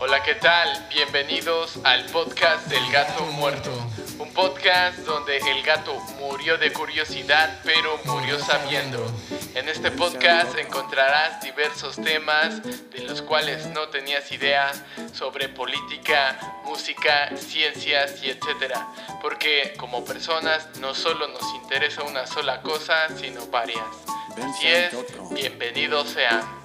Hola, ¿qué tal? Bienvenidos al podcast del gato muerto. Un podcast donde el gato murió de curiosidad, pero murió sabiendo. En este podcast encontrarás diversos temas de los cuales no tenías idea sobre política, música, ciencias y etcétera. Porque como personas no solo nos interesa una sola cosa, sino varias. Así es, bienvenidos sean.